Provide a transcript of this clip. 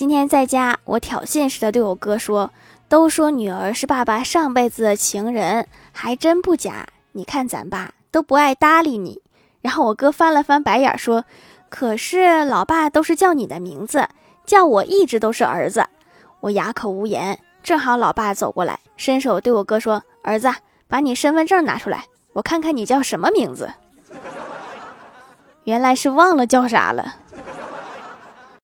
今天在家，我挑衅似的对我哥说：‘都说女儿是爸爸上辈子的情人，还真不假。’你看咱爸都不爱搭理你，然后我哥翻了翻白眼说：‘可是老爸都是叫你的名字，叫我一直都是儿子。’我哑口无言。正好老爸走过来，伸手对我哥说：‘儿子，把你身份证拿出来，我看看你叫什么名字。’原来是忘了叫啥了。